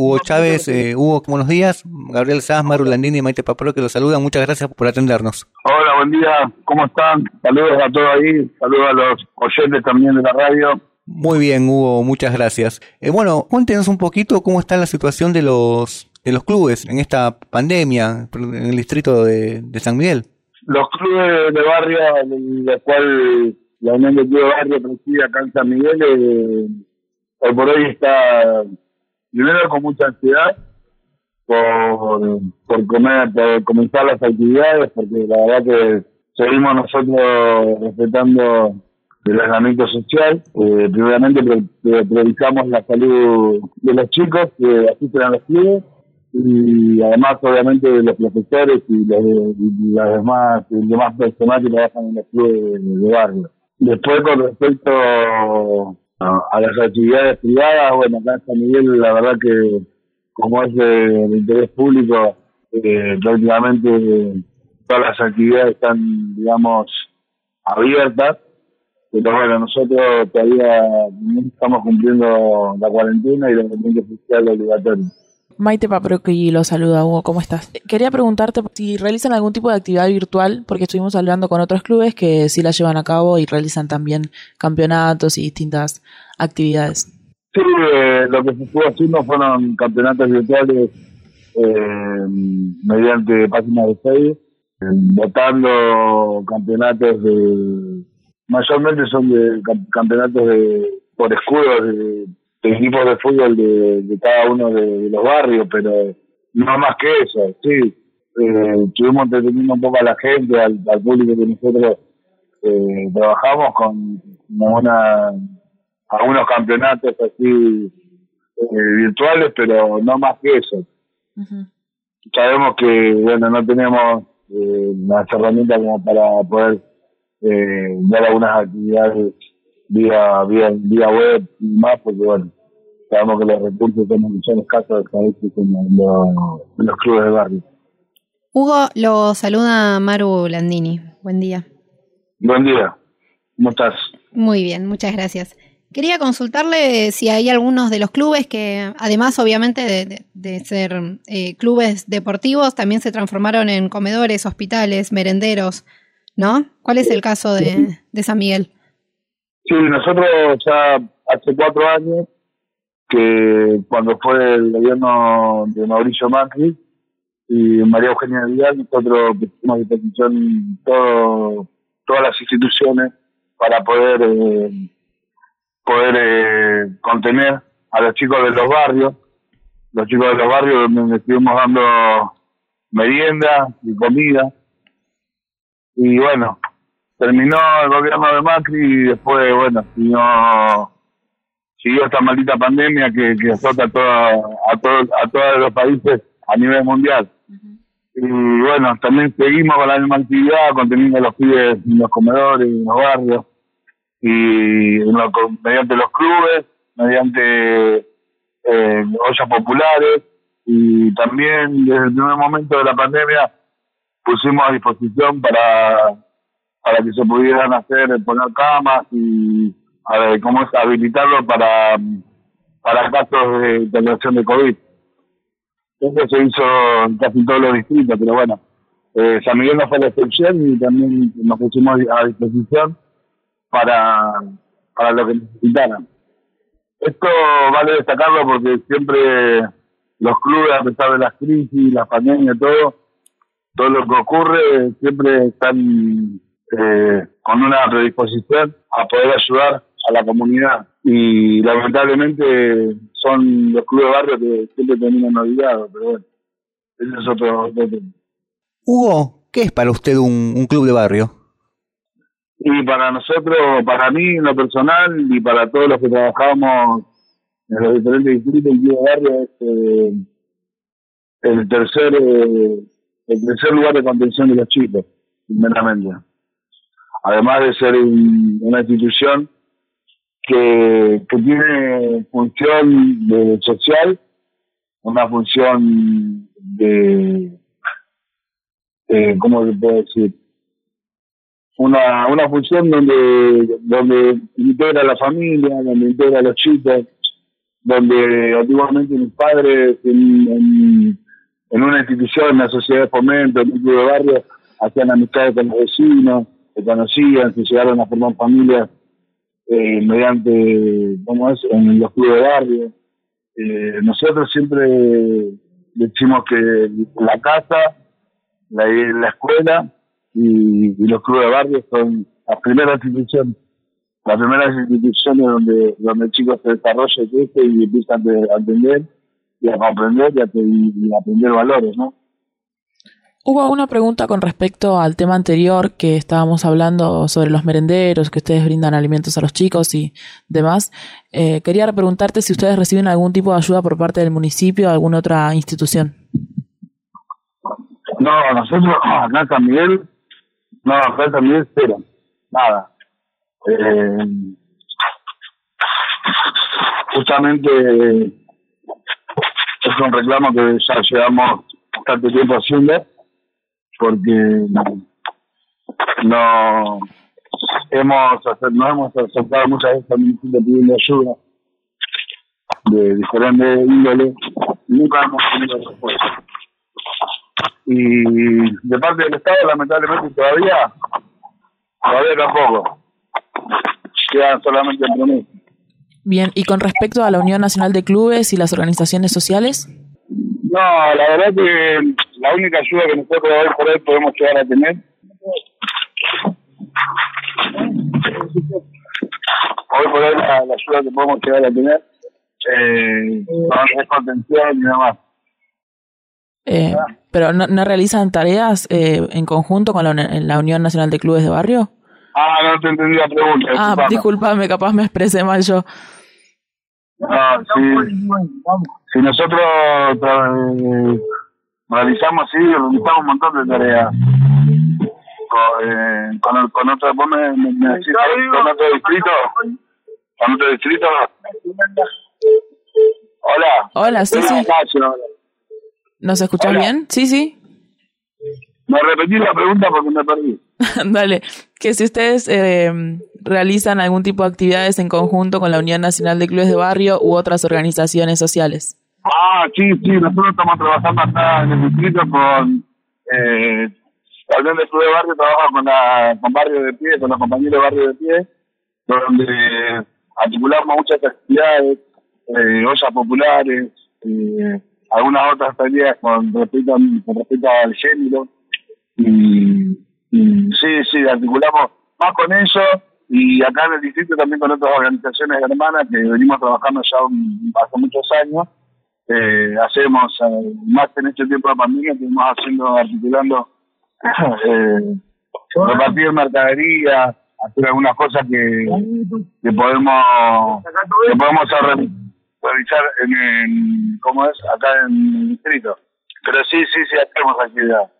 Hugo Chávez. Eh, Hugo, buenos días. Gabriel Sáz, Maru Landini y Maite Paparo que los saludan. Muchas gracias por atendernos. Hola, buen día. ¿Cómo están? Saludos a todos ahí. Saludos a los oyentes también de la radio. Muy bien, Hugo. Muchas gracias. Eh, bueno, cuéntenos un poquito cómo está la situación de los de los clubes en esta pandemia en el distrito de, San Miguel. Los clubes de barrio, en los cual la Unión de Clubes de Barrio preside acá en San Miguel, eh, hoy por hoy está primero con mucha ansiedad por, por, comer, por comenzar las actividades, porque la verdad que seguimos nosotros respetando el aislamiento social. Eh, primeramente priorizamos la salud de los chicos que asisten a los clubes y además obviamente los profesores y los, demás, demás personal que trabajan en los clubes de barrio. Después con respecto a, las actividades privadas, bueno, acá en San Miguel la verdad que como es de, interés público, eh, prácticamente todas las actividades están, digamos, abiertas, pero bueno, nosotros todavía no estamos cumpliendo la cuarentena y la cuarentena social obligatoria. Maite Paproqui lo saluda, Hugo, ¿cómo estás? Quería preguntarte si realizan algún tipo de actividad virtual, porque estuvimos hablando con otros clubes que sí la llevan a cabo y realizan también campeonatos y distintas actividades. Sí, eh, lo que se estuvo haciendo fueron campeonatos virtuales eh, mediante páginas de Facebook, eh, votando campeonatos de... Mayormente son de campeonatos de por escudos de equipos de fútbol de, cada uno de, los barrios, pero no más que eso, sí. Eh, estuvimos entreteniendo un poco a la gente, al, público que nosotros eh, trabajamos con una, algunos campeonatos así eh, virtuales, pero no más que eso. Sabemos que, bueno, no tenemos eh, las herramientas como para poder eh, dar algunas actividades vía, vía, vía web y más, porque bueno, sabemos que los recursos son escasos en, en los clubes de barrio. Hugo, lo saluda Maru Landini. Buen día. Buen día. ¿Cómo estás? Muy bien, muchas gracias. Quería consultarle si hay algunos de los clubes que, además obviamente de, de, ser eh, clubes deportivos, también se transformaron en comedores, hospitales, merenderos, ¿no? ¿Cuál es el caso de, de San Miguel? Sí, nosotros ya hace cuatro años que cuando fue el gobierno de Mauricio Macri y María Eugenia Vidal, nosotros pusimos a disposición todo, todas las instituciones para poder eh, poder eh, contener a los chicos de los barrios, los chicos de los barrios donde estuvimos dando merienda y comida. Y bueno, terminó el gobierno de Macri y después, bueno, siguió siguió esta maldita pandemia que, que azota a, toda, a, todos a todos los países a nivel mundial. Y bueno, también seguimos con la misma actividad, conteniendo a los pibes en los comedores, en los barrios, y mediante los clubes, mediante eh, ollas populares, y también desde el primer momento de la pandemia pusimos a disposición para, para que se pudieran hacer, poner camas y ver, cómo es habilitarlo para, para casos de intervención de COVID. Eso se hizo en casi todos los distritos, pero bueno, eh, San Miguel no fue la excepción y también nos pusimos a disposición para, para lo que necesitaran. Esto vale destacarlo porque siempre los clubes, a pesar de las crisis, las pandemias, todo, todo lo que ocurre, siempre están eh, con una predisposición a poder ayudar a la comunidad y lamentablemente son los clubes de barrio que siempre terminan olvidados, pero bueno, ese es otro, tema. Hugo, ¿qué es para usted un, club de barrio? Y para nosotros, para mí en lo personal y para todos los que trabajamos en los diferentes distritos, el club de barrio es eh, el tercer eh, el tercer lugar de contención de los chicos, primeramente. Además de ser una institución que, tiene función de social, una función de, eh, ¿cómo se puede decir? Una, una función donde, donde integra la familia, donde integra a los chicos, donde antiguamente mis padres en, una institución, en la sociedad de fomento, en un club de barrio, hacían amistades con los vecinos, se conocían, se llegaron a formar familias eh, mediante, ¿cómo es?, en los clubes de barrio. Eh, nosotros siempre decimos que la casa, la, la escuela y, los clubes de barrio son las primeras instituciones las primeras instituciones donde, donde el chico se desarrolla y empieza a entender y a comprender y y a aprender valores, ¿no? Hubo una pregunta con respecto al tema anterior que estábamos hablando sobre los merenderos, que ustedes brindan alimentos a los chicos y demás. Eh, quería preguntarte si ustedes reciben algún tipo de ayuda por parte del municipio o alguna otra institución. No, nosotros acá Miguel, no, acá Miguel cero, nada. Eh, justamente es un reclamo que ya llevamos bastante tiempo haciendo porque no hemos no hemos aceptado muchas veces al municipio pidiendo ayuda de diferentes índole nunca hemos tenido respuesta. Y de parte del Estado lamentablemente todavía todavía tampoco. Quedan solamente promesas Bien, y con respecto a la Unión Nacional de Clubes y las organizaciones sociales? No, la verdad que la única ayuda que nosotros hoy por hoy podemos llegar a tener hoy por hoy la, ayuda que podemos llegar a tener eh, es contención y demás. Eh, ¿Pero no, no, realizan tareas eh, en conjunto con la, la, Unión Nacional de Clubes de Barrio? Ah, no te entendí la pregunta. Ah, disculpame, capaz me expresé mal yo. Ah, sí. Si nosotros eh, realizamos, sí, realizamos un montón de tareas. Con, eh, con, con otro, vos me, me, decís, con otro distrito, con otro distrito. Hola. Hola, sí, sí. ¿Nos escuchas bien? Sí, sí. Me repetí la pregunta porque me perdí. Dale, que si ustedes eh, realizan algún tipo de actividades en conjunto con la Unión Nacional de Clubes de Barrio u otras organizaciones sociales. Ah, sí, sí, nosotros estamos trabajando acá en el distrito con eh, la Unión de Clubes de Barrio, trabaja con, la, con Barrio de Pie, con los compañeros de Barrio de Pie, donde articulamos muchas actividades, eh, ollas populares, eh, algunas otras tareas con respecto, con respecto al género y, sí, sí, articulamos más con eso y acá en el distrito también con otras organizaciones hermanas que venimos trabajando ya hace muchos años. Eh, hacemos, eh, más en este tiempo de pandemia, estuvimos haciendo, articulando, eh, repartir mercadería, hacer algunas cosas que, que podemos que podemos realizar en, en, ¿cómo es? acá en el distrito. Pero sí, sí, sí, hacemos actividad.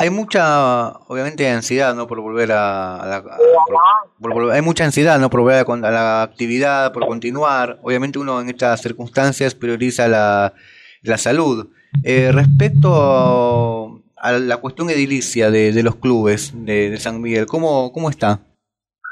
Hay mucha, obviamente, ansiedad, ¿no? Por volver a, la... hay mucha ansiedad, ¿no? Por volver a, la actividad, por continuar. Obviamente uno en estas circunstancias prioriza la, la salud. Eh, respecto a la cuestión edilicia de, de los clubes de, San Miguel, ¿cómo, ¿cómo está?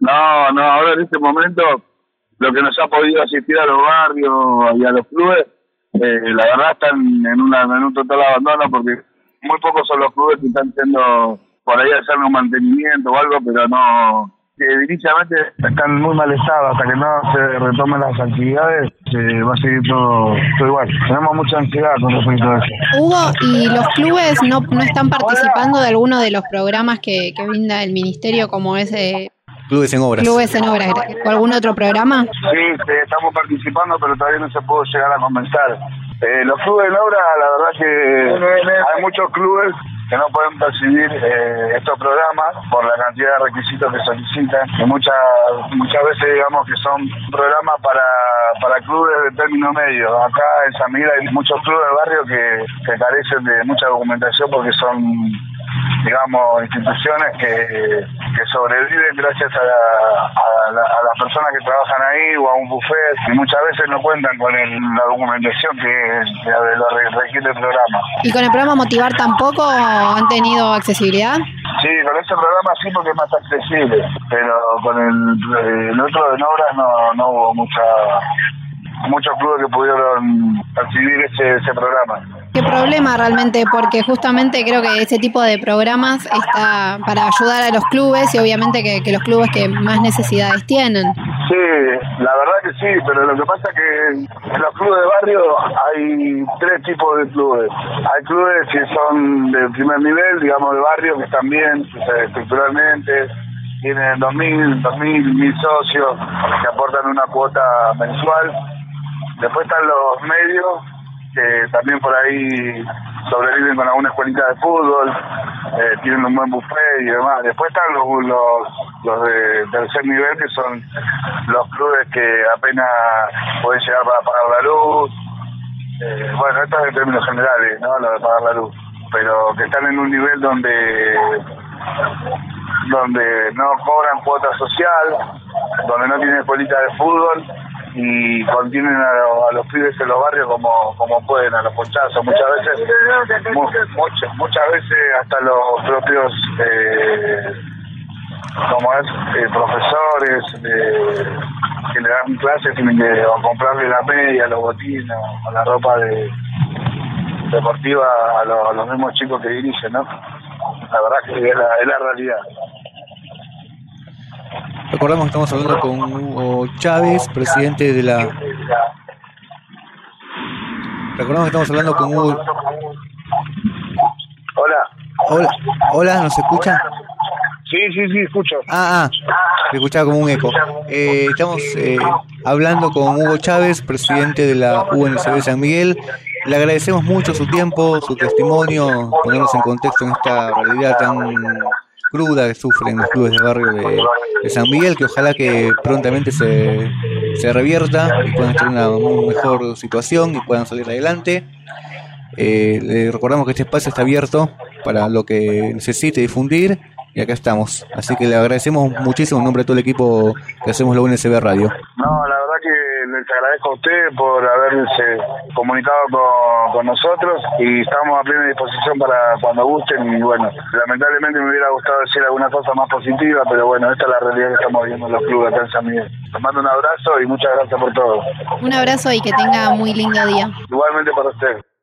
No, no, ahora en este momento lo que nos ha podido asistir a los barrios y a los clubes, eh, la verdad están en, una, en un total abandono porque muy pocos son los clubes que están siendo por ahí hacer un mantenimiento o algo, pero no, que directamente están muy mal estado, hasta que no se retomen las actividades, se va a seguir todo, igual. Tenemos mucha ansiedad con respecto a eso. Hugo, ¿y los clubes no, no están participando de alguno de los programas que, que brinda el ministerio, como ese Clubes en Obras. Clubes en Obras. ¿O algún otro programa? Sí, estamos participando, pero todavía no se pudo llegar a comenzar. Eh, los clubes en obra, la verdad que hay muchos clubes que no pueden percibir eh, estos programas por la cantidad de requisitos que solicitan, que muchas muchas veces digamos que son programas para, para clubes de término medio. Acá en San Miguel hay muchos clubes de barrio que, que carecen de mucha documentación porque son digamos, instituciones que, que sobreviven gracias a, a, las personas que trabajan ahí o a un buffet y muchas veces no cuentan con la documentación que, lo requiere el programa. ¿Y con el programa Motivar tampoco han tenido accesibilidad? Sí, con ese programa sí porque es más accesible, pero con el, el otro de obras no, no hubo mucha muchos clubes que pudieron recibir ese, ese programa. Qué problema realmente, porque justamente creo que ese tipo de programas está para ayudar a los clubes y obviamente que, que los clubes que más necesidades tienen. Sí, la verdad que sí, pero lo que pasa es que en los clubes de barrio hay tres tipos de clubes. Hay clubes que son de primer nivel, digamos de barrio, que están bien estructuralmente, tienen 2.000, 2.000, 1.000 socios que aportan una cuota mensual. Después están los medios, que también por ahí sobreviven con alguna escuelita de fútbol, eh, tienen un buen buffet y demás. Después están los, los, los de tercer nivel, que son los clubes que apenas pueden llegar para pagar la luz. Eh, bueno, esto es en términos generales, ¿no? Lo de pagar la luz. Pero que están en un nivel donde donde no cobran cuota social, donde no tienen escuelita de fútbol y contienen a, a, los pibes en los barrios como, como pueden, a los ponchazos. Muchas veces, mu muchas, muchas veces hasta los propios, eh, como es, eh, profesores eh, que le dan clases tienen que o comprarle la media, los botines o la ropa de deportiva a, a los mismos chicos que dirigen, ¿no? La verdad que es la, es la realidad. Recordamos que estamos hablando con Hugo Chávez, presidente de la... Recordamos que estamos hablando con Hugo... Hola. Hola, hola, ¿nos escucha? Sí, sí, sí, escucho. Ah, ah, escuchaba como un eco. Eh, estamos eh, hablando con Hugo Chávez, presidente de la UNCB San Miguel. Le agradecemos mucho su tiempo, su testimonio, ponernos en contexto en esta realidad tan cruda que sufren los clubes de barrio de, San Miguel, que ojalá que prontamente se, se revierta y puedan estar en una mejor situación y puedan salir adelante. Eh, le recordamos que este espacio está abierto para lo que necesite difundir y acá estamos. Así que le agradecemos muchísimo en nombre de todo el equipo que hacemos la UNSB Radio. No, la les agradezco a ustedes por haberse comunicado con, con, nosotros y estamos a plena disposición para cuando gusten y bueno, lamentablemente me hubiera gustado decir alguna cosa más positiva, pero bueno, esta es la realidad que estamos viendo en los clubes acá en San Miguel. Les mando un abrazo y muchas gracias por todo. Un abrazo y que tenga muy lindo día. Igualmente para ustedes.